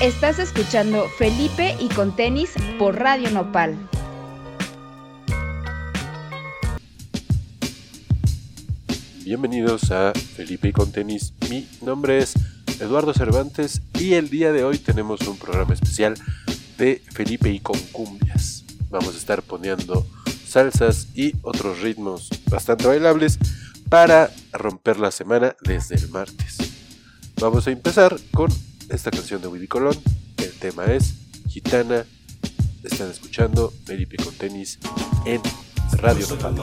Estás escuchando Felipe y con tenis por Radio Nopal. Bienvenidos a Felipe y con tenis. Mi nombre es Eduardo Cervantes y el día de hoy tenemos un programa especial de Felipe y con cumbias. Vamos a estar poniendo salsas y otros ritmos bastante bailables para romper la semana desde el martes. Vamos a empezar con esta canción de Willy Colón. El tema es Gitana. Están escuchando Felipe con tenis en Radio Nopal.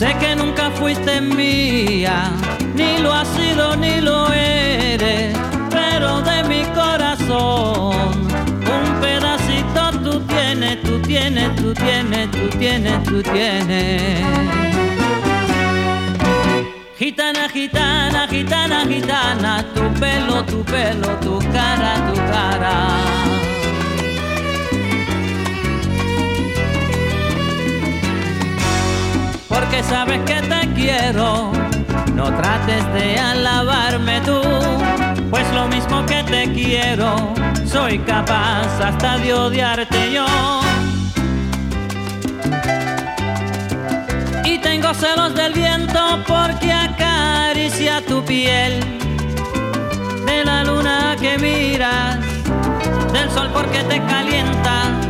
Sé que nunca fuiste mía, ni lo has sido ni lo eres, pero de mi corazón un pedacito tú tienes, tú tienes, tú tienes, tú tienes, tú tienes. Gitana, gitana, gitana, gitana, tu pelo, tu pelo, tu cara, tu cara. Sabes que te quiero, no trates de alabarme tú, pues lo mismo que te quiero, soy capaz hasta de odiarte yo. Y tengo celos del viento porque acaricia tu piel, de la luna que miras, del sol porque te calienta.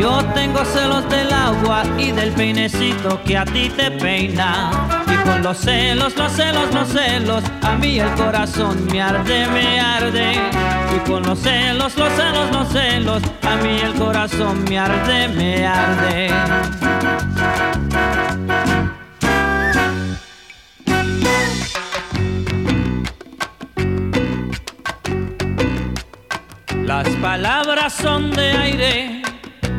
Yo tengo celos del agua y del peinecito que a ti te peina. Y con los celos, los celos, los celos, a mí el corazón me arde, me arde. Y con los celos, los celos, los celos, a mí el corazón me arde, me arde. Las palabras son de aire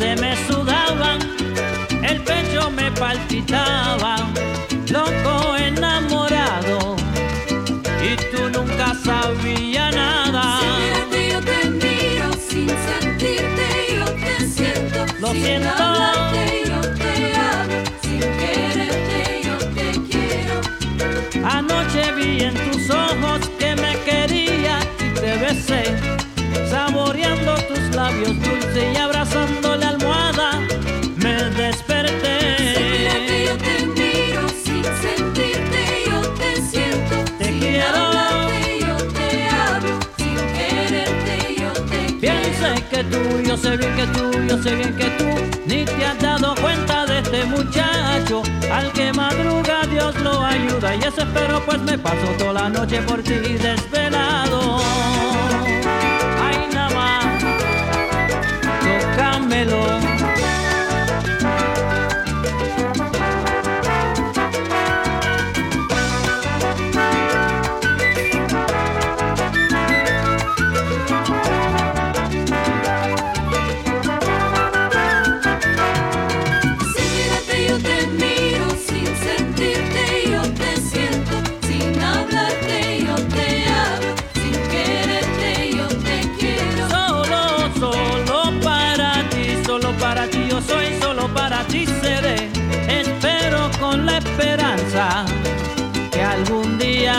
se me sudaban, el pecho me palpitaba, loco enamorado, y tú nunca sabías nada. Sin yo te miro, sin sentirte yo te siento, lo sin siento. Hablarte, yo te amo, sin quererte yo te quiero. Anoche vi en tus ojos que me querías y te besé, saboreando tus labios dulces y abrazando que tú, yo sé bien que tú, yo sé bien que tú ni te has dado cuenta de este muchacho. Al que madruga Dios lo ayuda y eso espero pues me paso toda la noche por ti desvelado.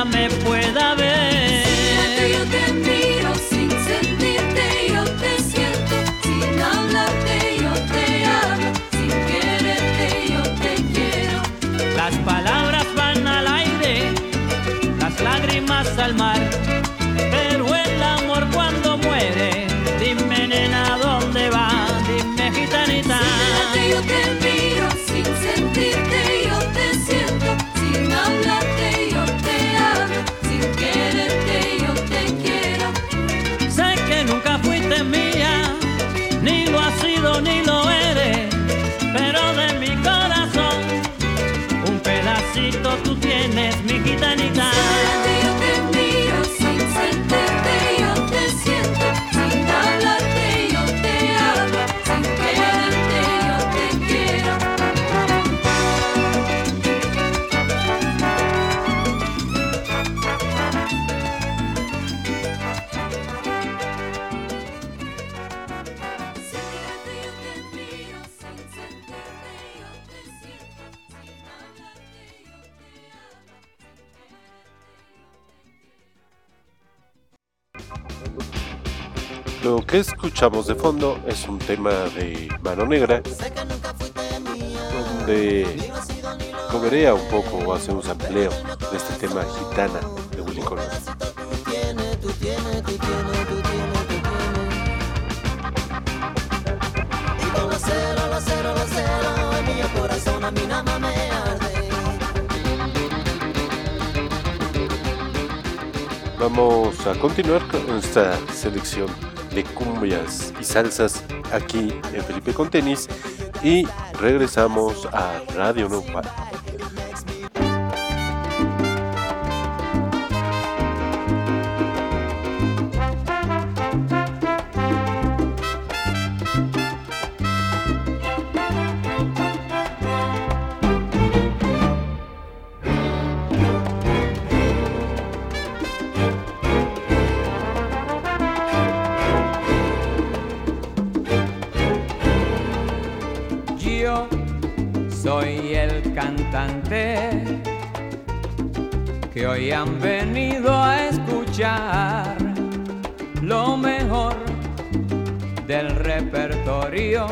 Me tienes, mi gitanita. Que escuchamos de fondo es un tema de Mano Negra, donde coberea un poco o hace un sampleo de este tema gitana de Willy Colón. Vamos a continuar con esta selección de cumbias y salsas aquí en Felipe con Tenis y regresamos a Radio Nopal. Hoy han venido a escuchar lo mejor del repertorio.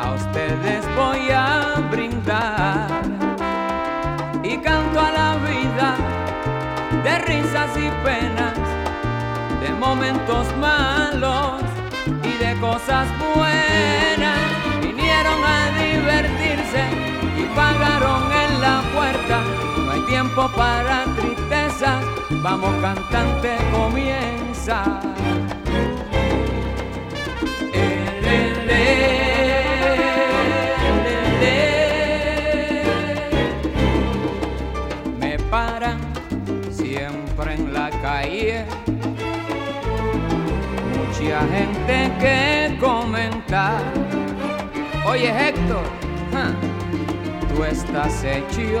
A ustedes voy a brindar y canto a la vida de risas y penas, de momentos malos y de cosas buenas. Vinieron a divertirse y pagaron en la puerta. Tiempo para tristezas, vamos cantante, comienza. Me paran siempre en la calle mucha gente que comentar. Oye Héctor, tú estás hecho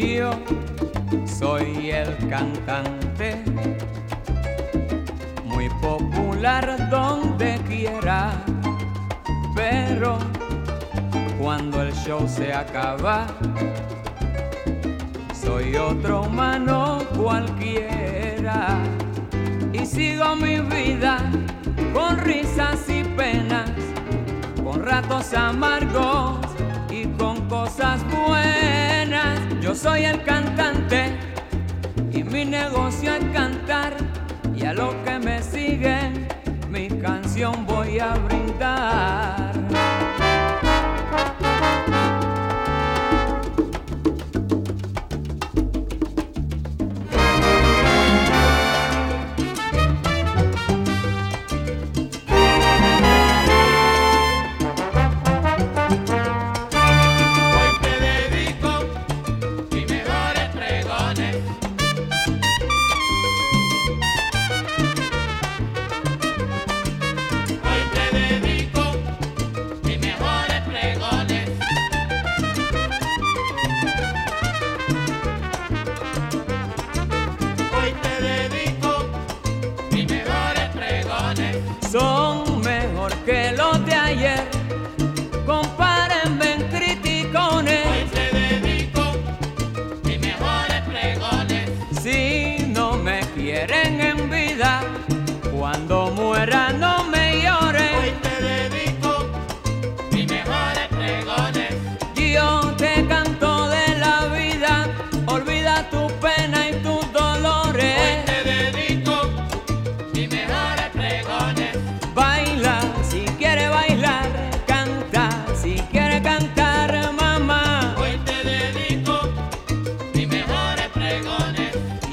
Yo soy el cantante muy popular donde quiera, pero cuando el show se acaba, soy otro humano cualquiera y sigo mi vida con risas y penas, con ratos amargos cosas buenas. Yo soy el cantante y mi negocio es cantar. Y a lo que me sigue, mi canción voy a brindar.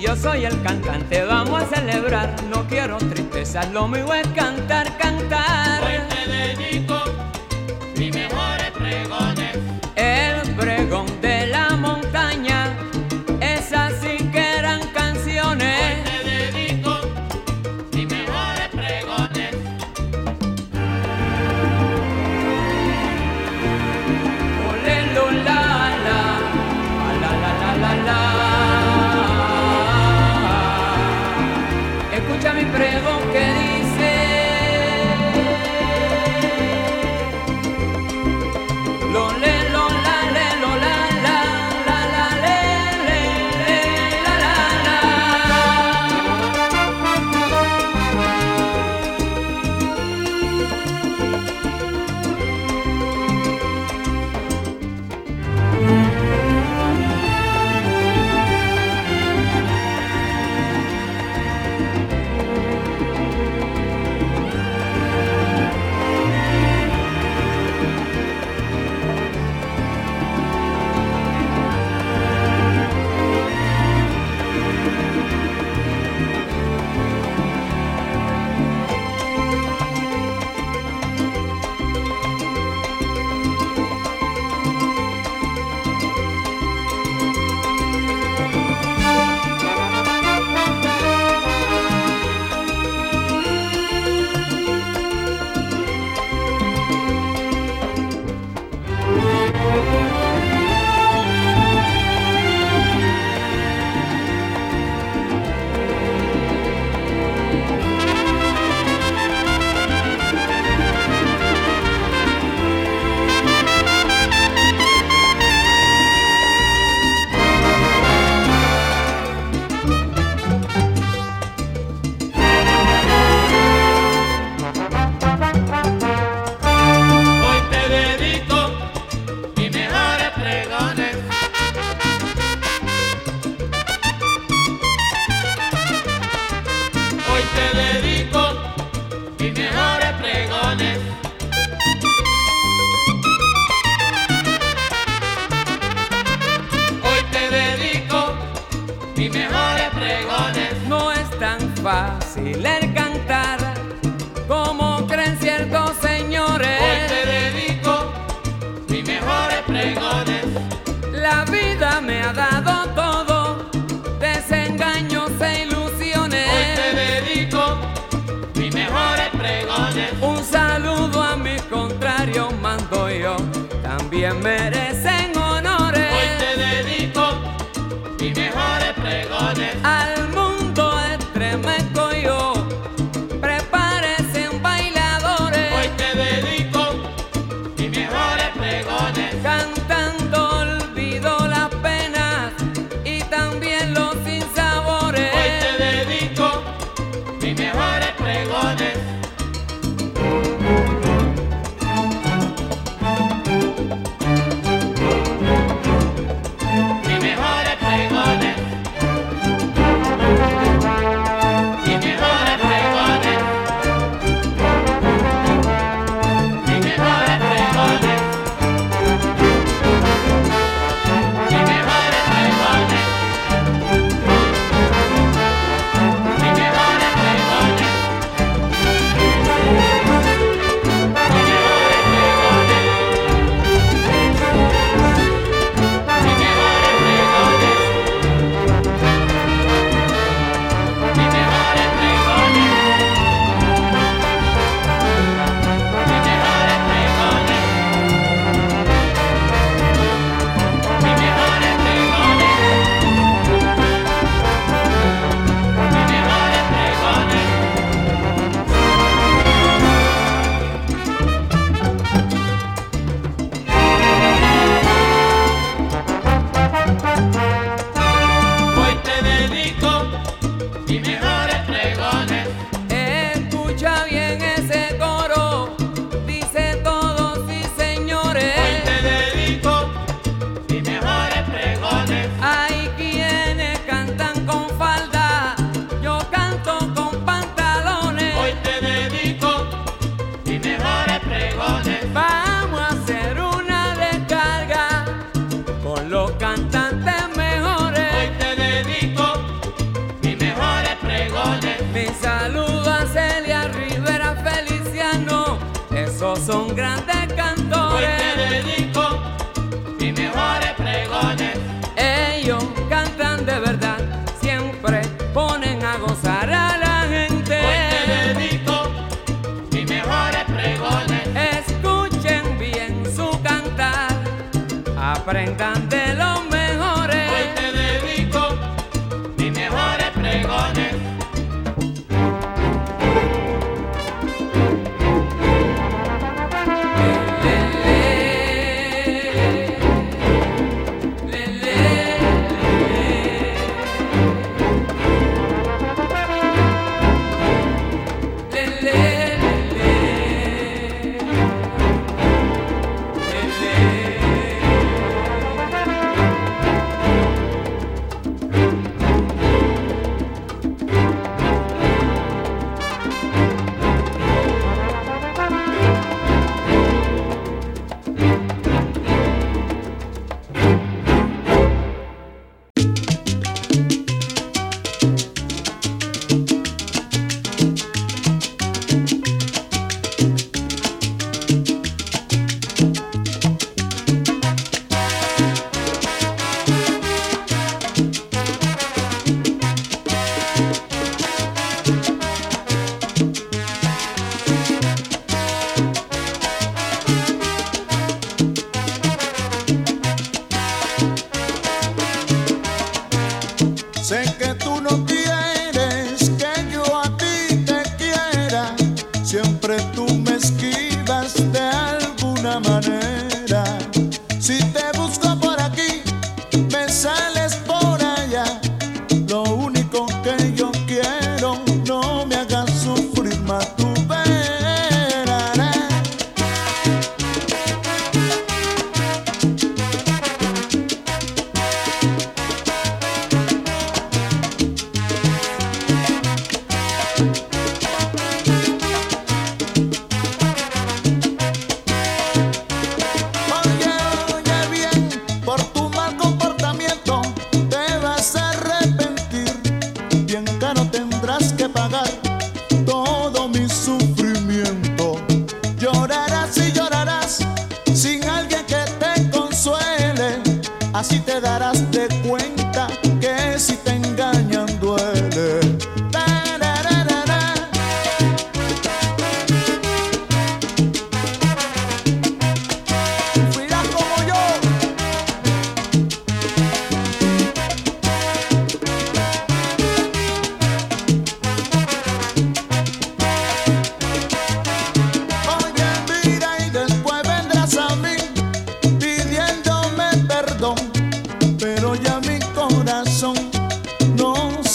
yo soy el cantante, vamos a celebrar. No quiero tristezas, lo mío es cantar, cantar.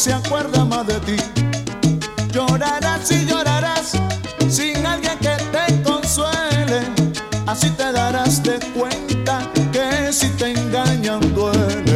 se acuerda más de ti. Llorarás y llorarás sin alguien que te consuele. Así te darás de cuenta que si te engañan duele.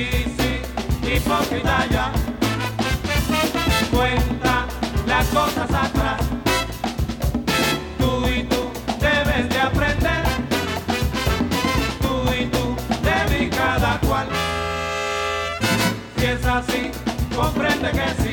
difícil, hipócrita ya. Cuenta las cosas atrás. Tú y tú debes de aprender. Tú y tú debes cada cual. Si es así, comprende que sí.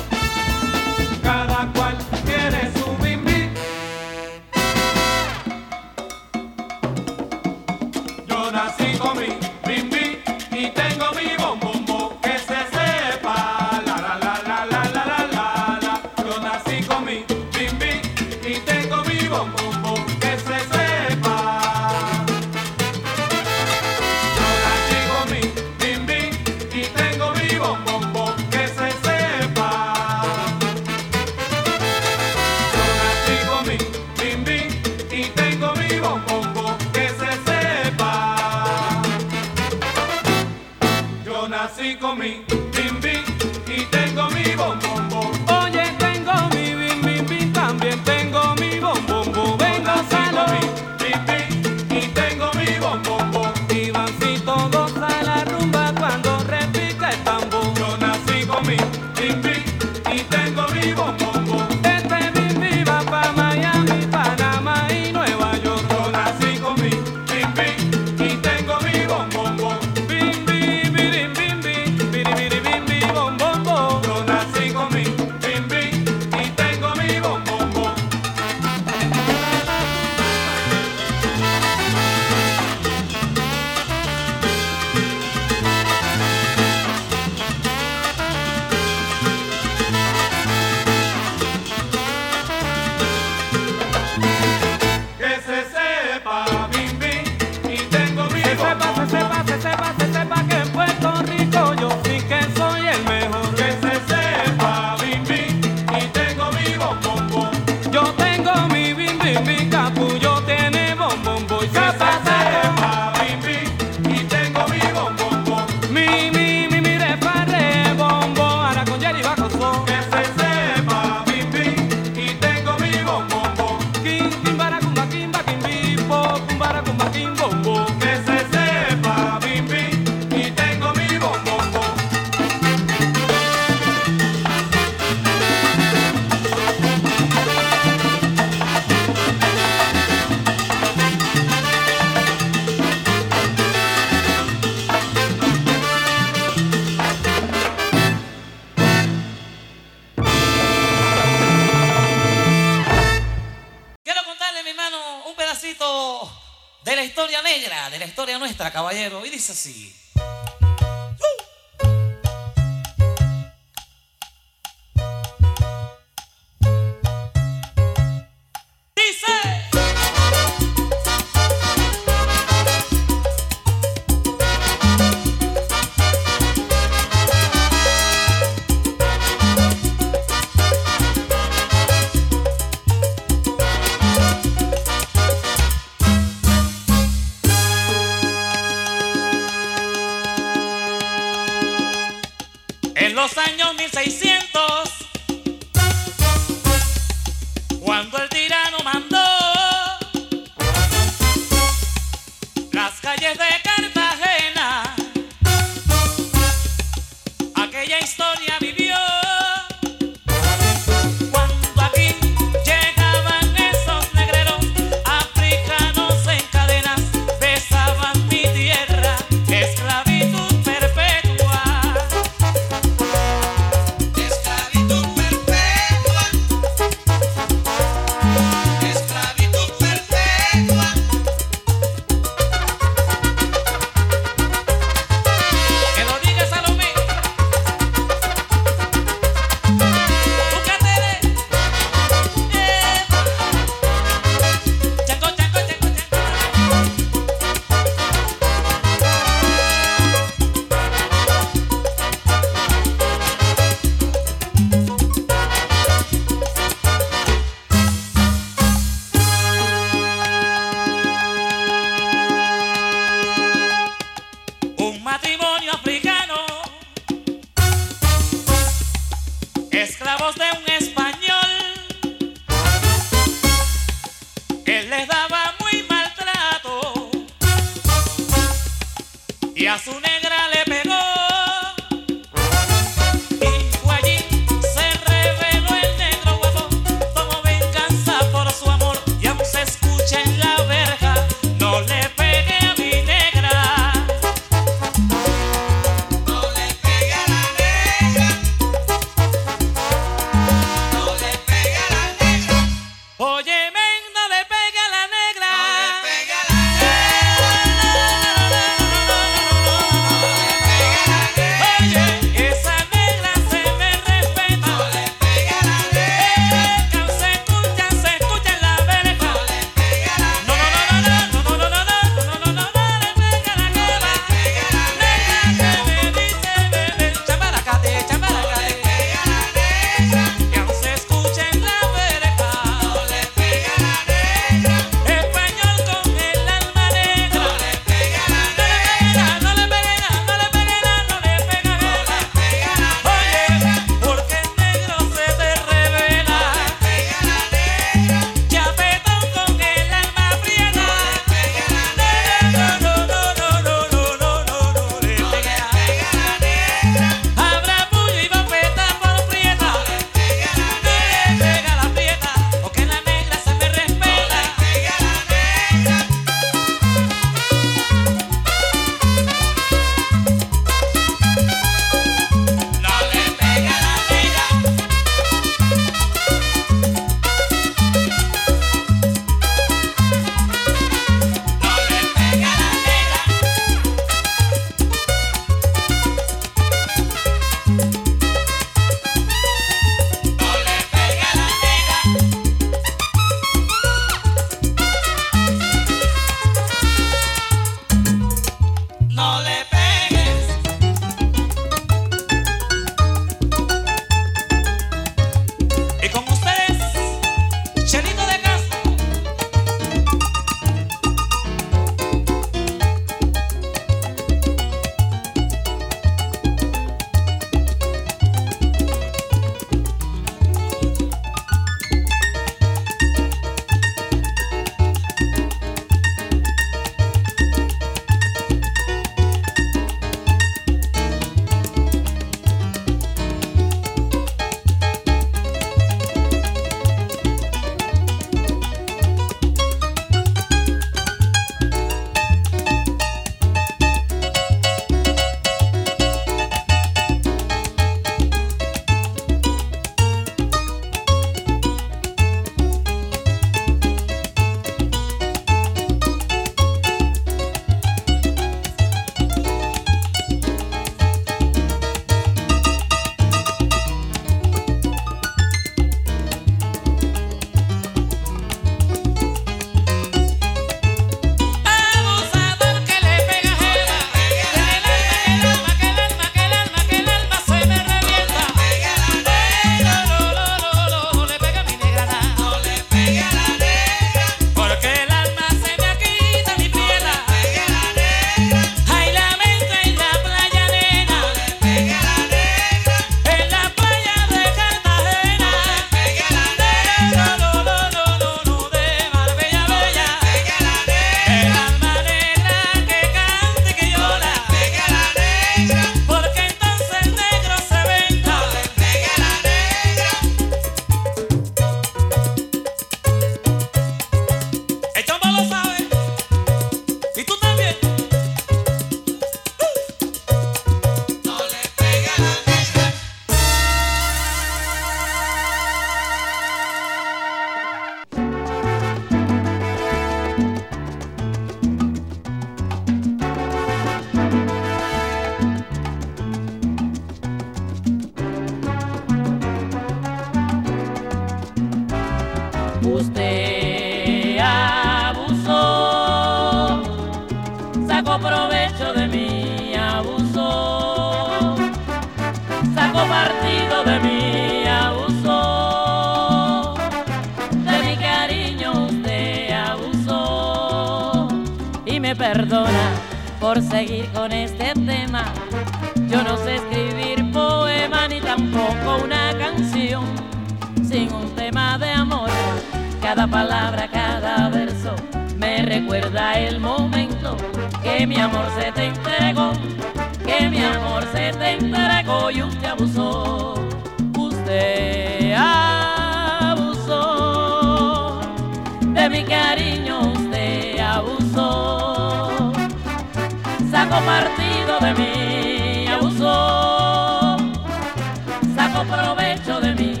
hizo provecho de mí,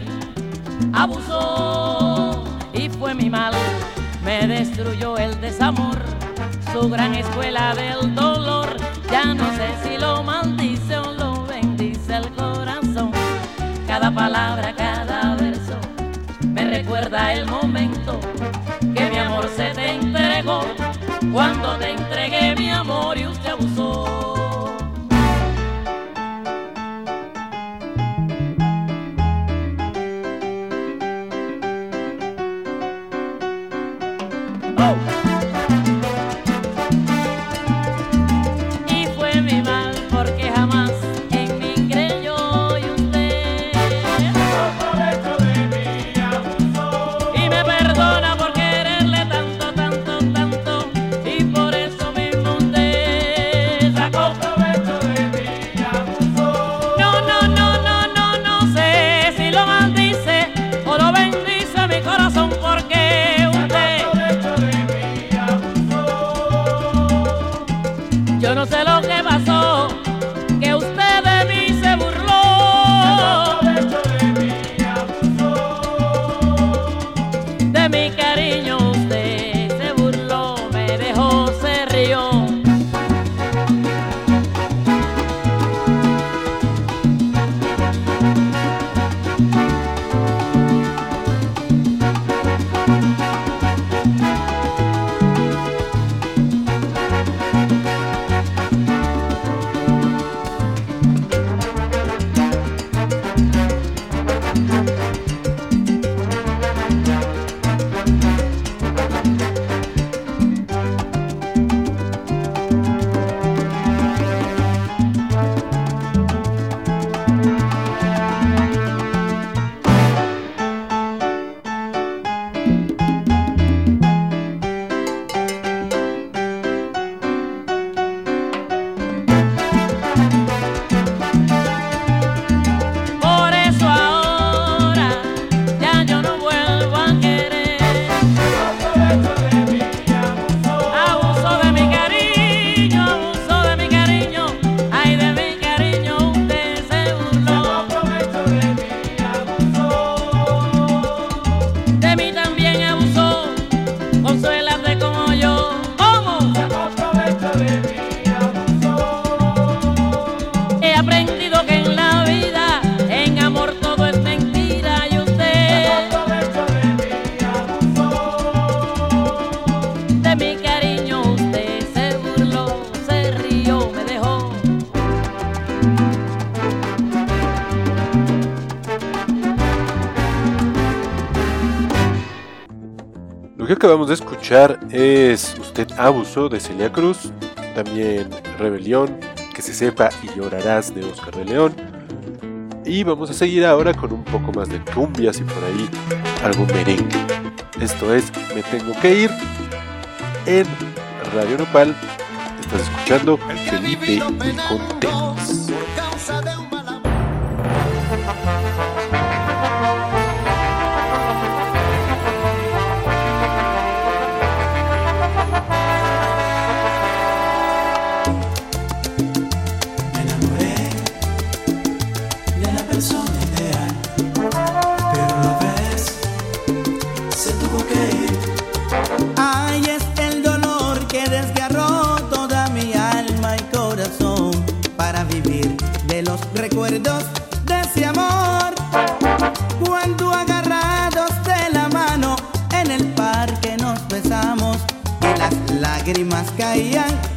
abusó y fue mi mal, me destruyó el desamor, su gran escuela del dolor, ya no sé si lo maldice o lo bendice el corazón, cada palabra, cada verso, me recuerda el momento que mi amor se te entregó, cuando te entregué mi amor y usted abusó acabamos de escuchar es Usted abusó de Celia Cruz, también Rebelión, Que se sepa y llorarás de Oscar de León. Y vamos a seguir ahora con un poco más de cumbias y por ahí algo merengue. Esto es Me tengo que ir en Radio Nopal. Estás escuchando Felipe y Contentos. lágrimas caían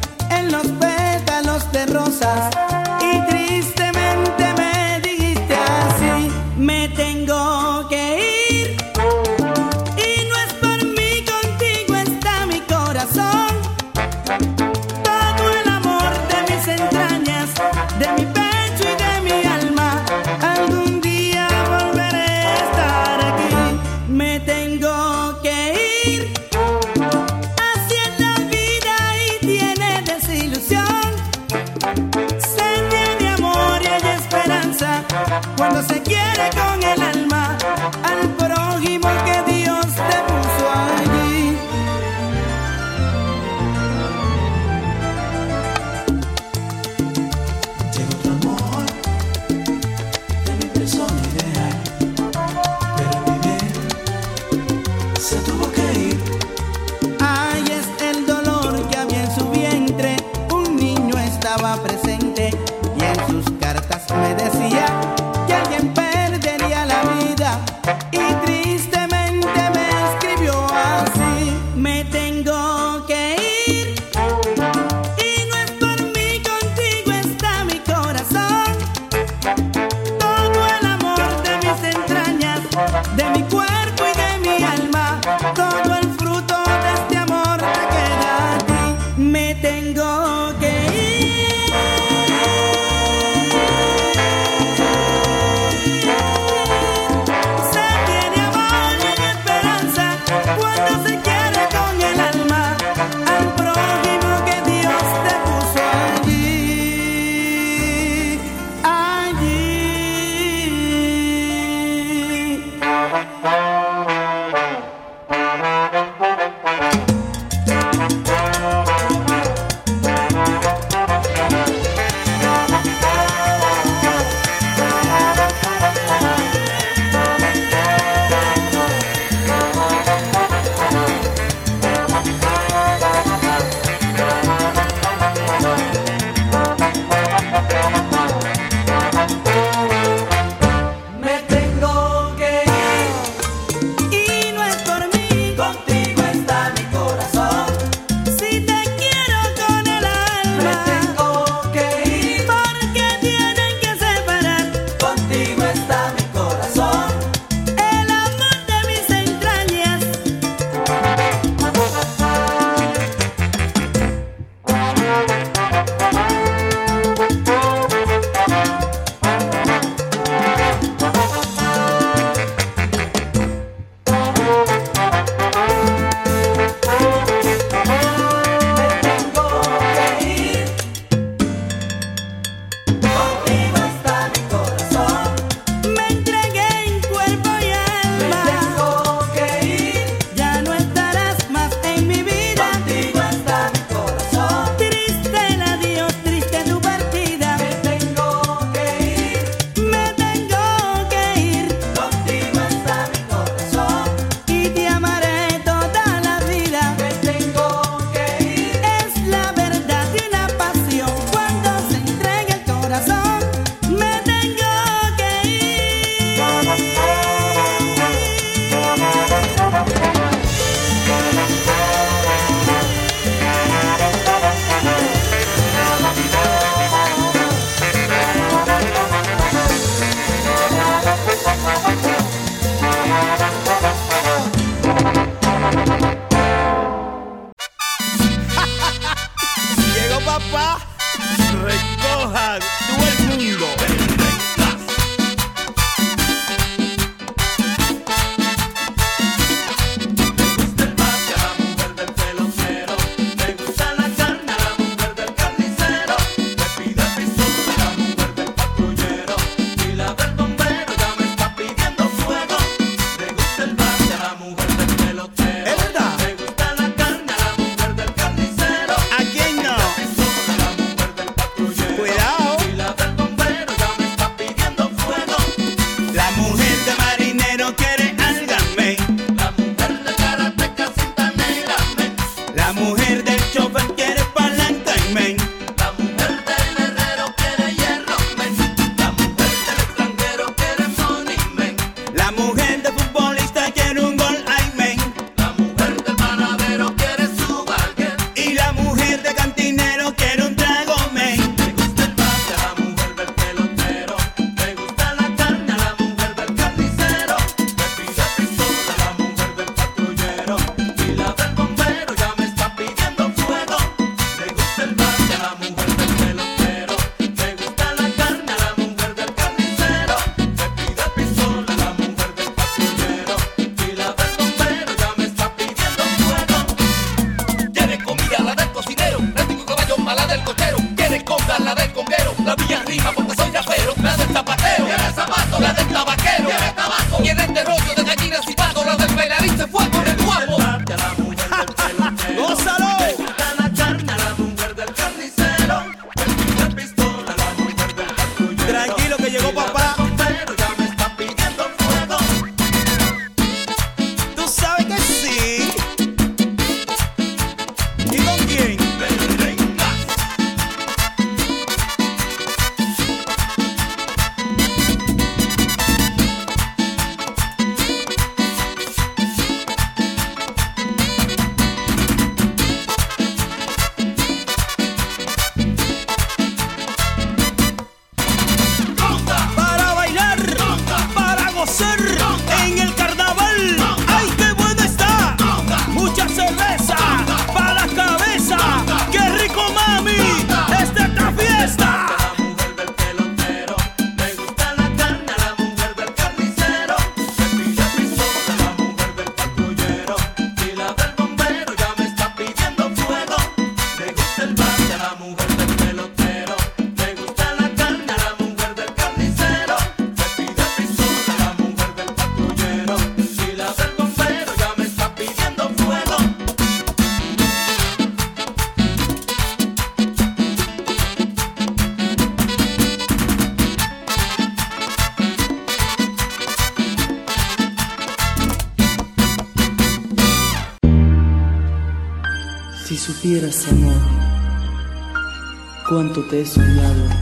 cuánto te he soñado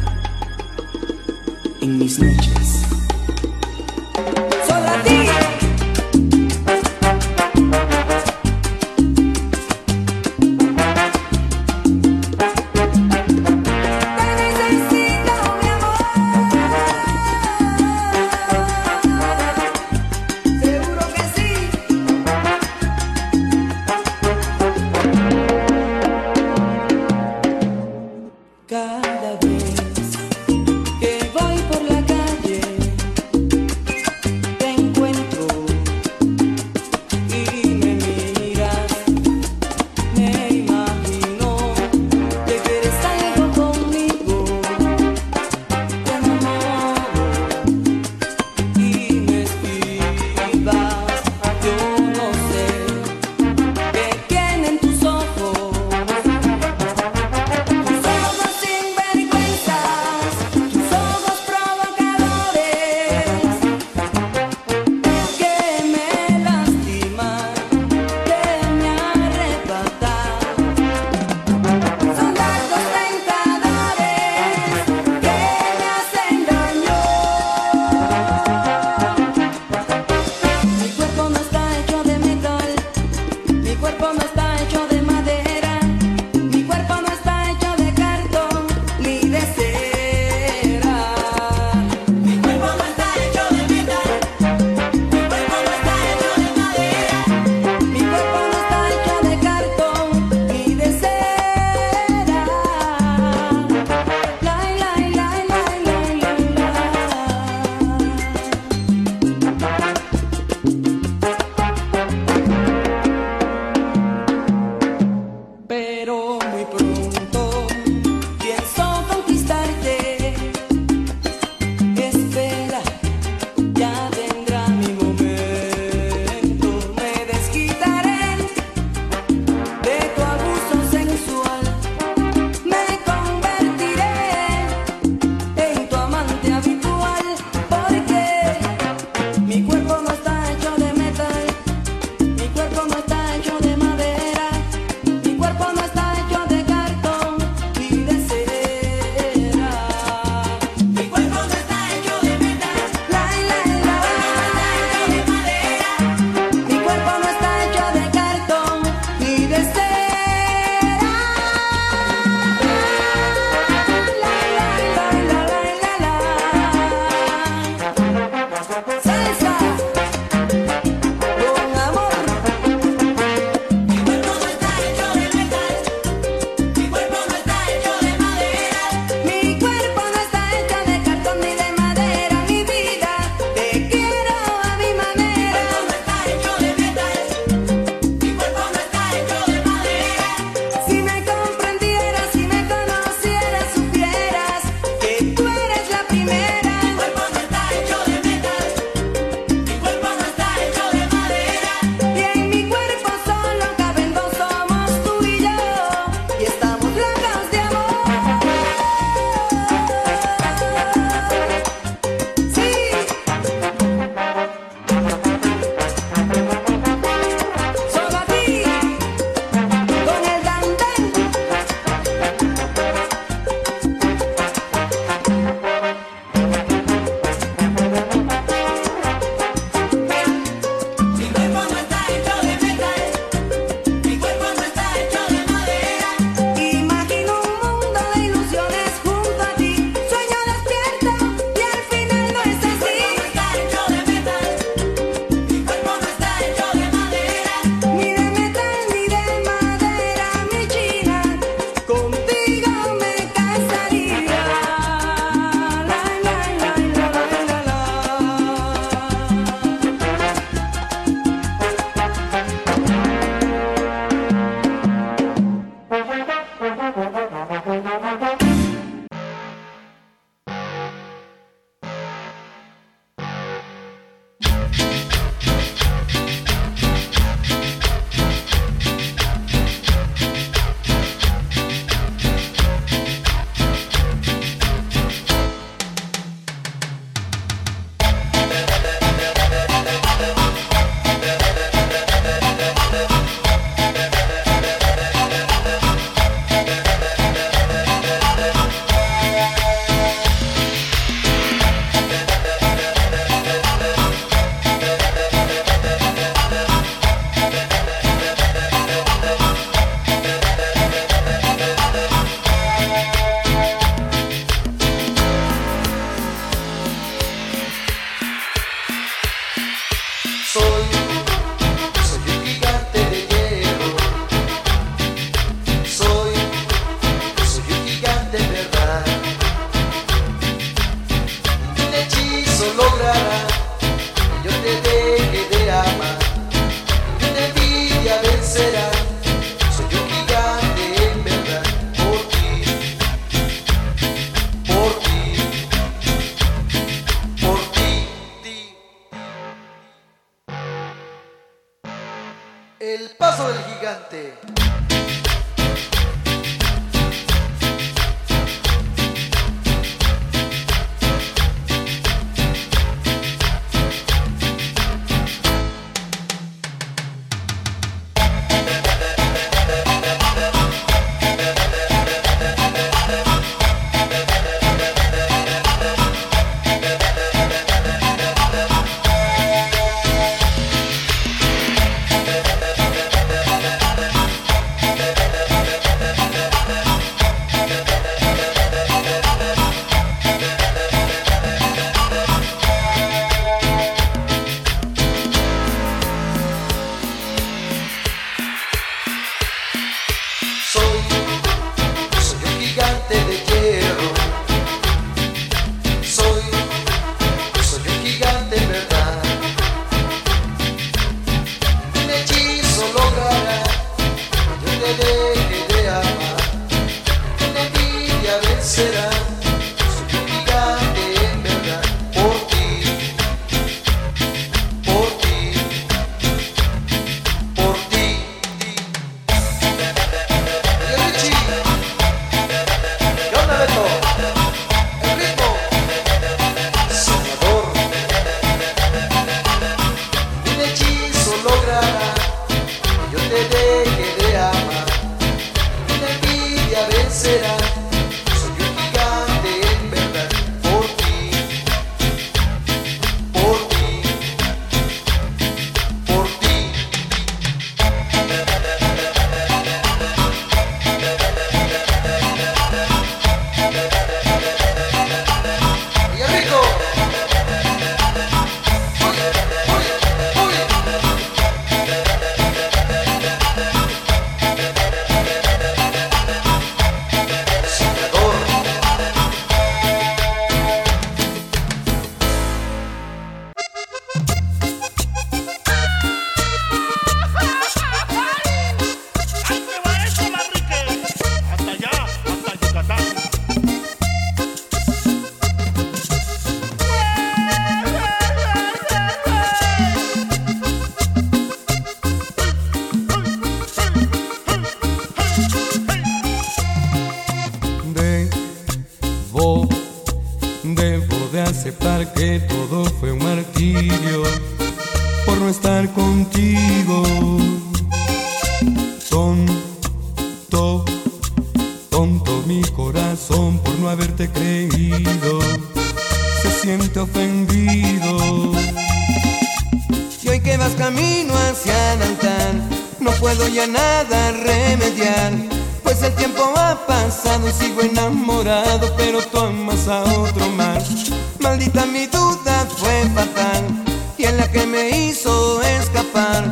hizo escapar.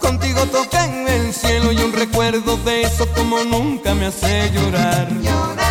Contigo toca en el cielo y un recuerdo de eso como nunca me hace llorar. llorar.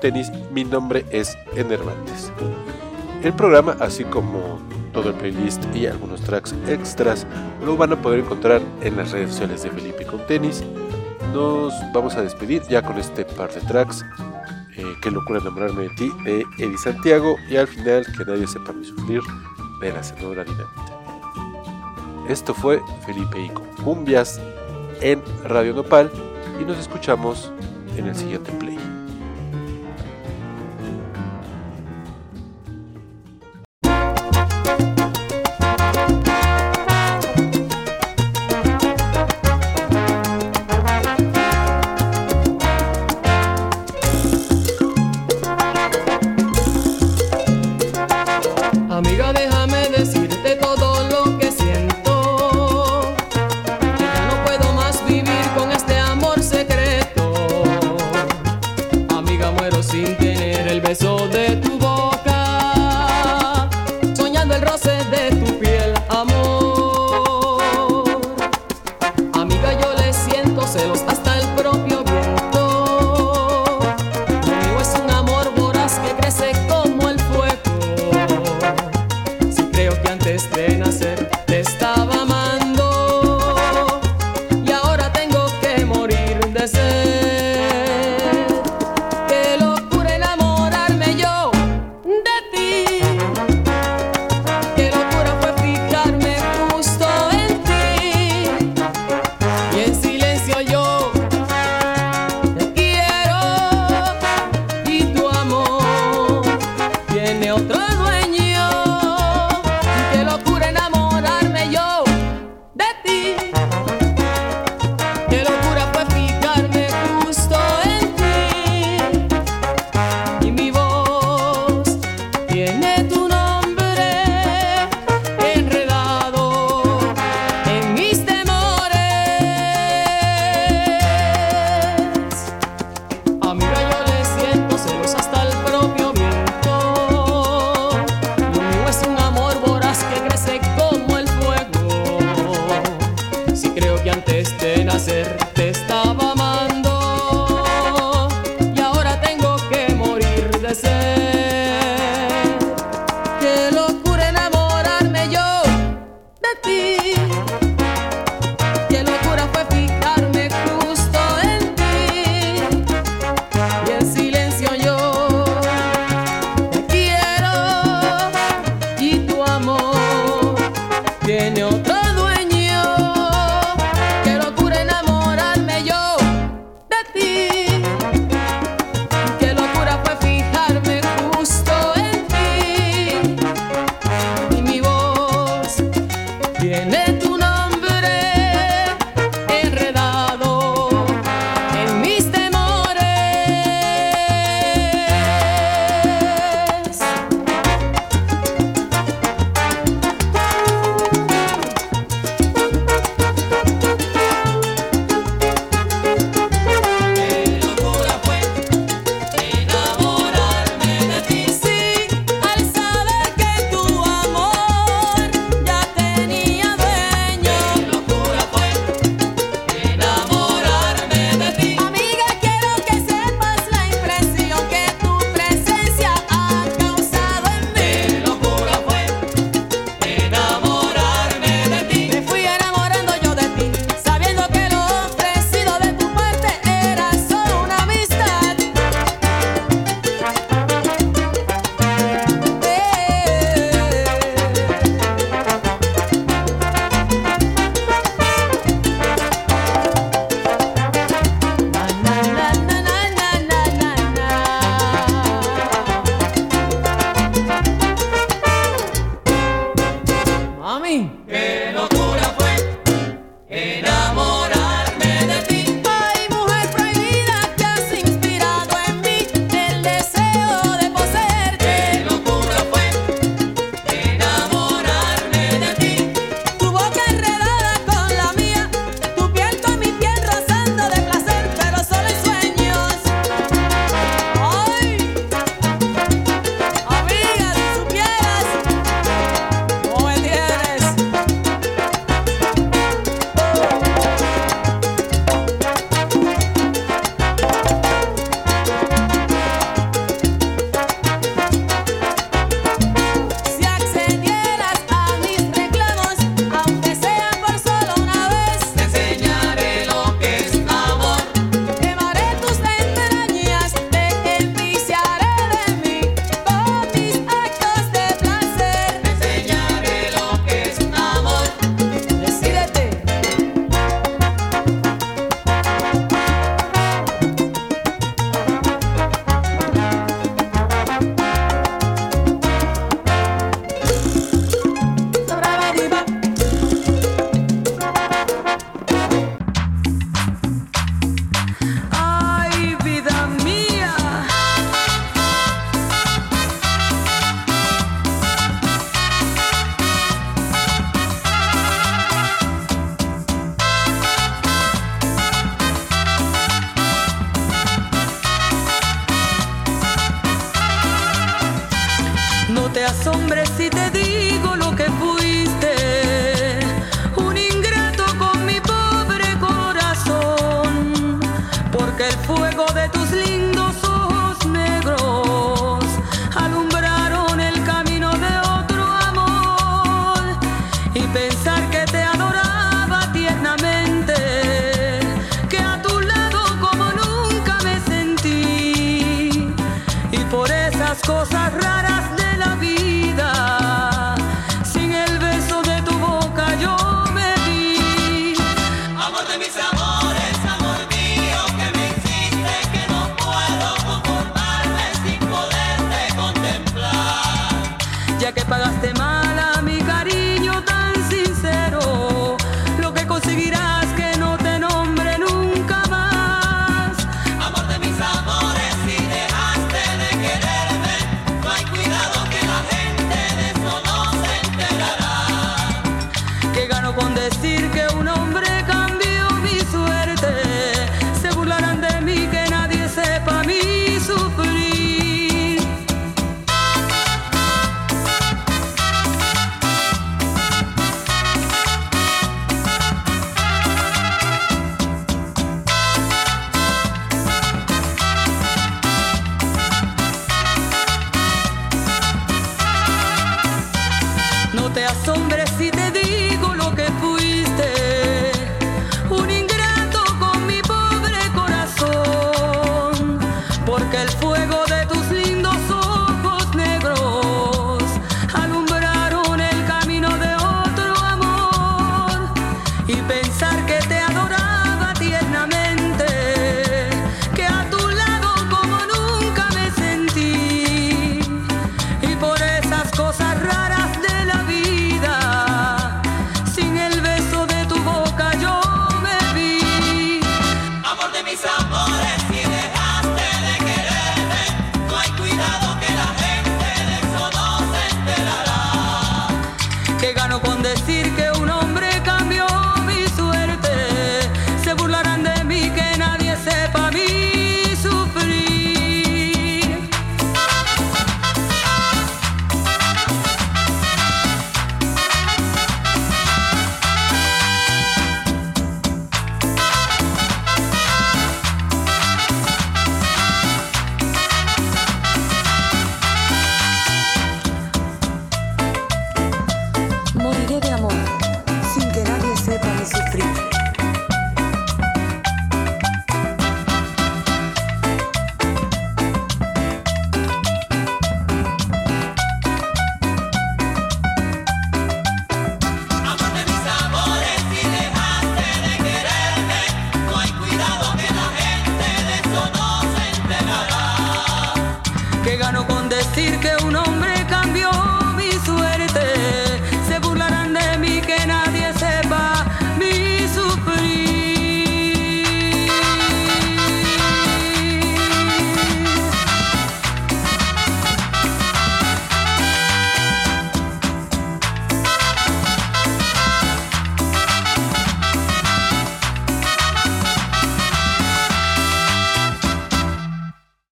Tenis. Mi nombre es Enervantes. El programa, así como todo el playlist y algunos tracks extras, lo van a poder encontrar en las redes sociales de Felipe con tenis. Nos vamos a despedir ya con este par de tracks. Eh, Qué locura enamorarme de ti de Eddie Santiago y al final que nadie sepa mi sufrir de la Sonora Dinamita. Esto fue Felipe y con cumbias en Radio Nopal y nos escuchamos en el siguiente play.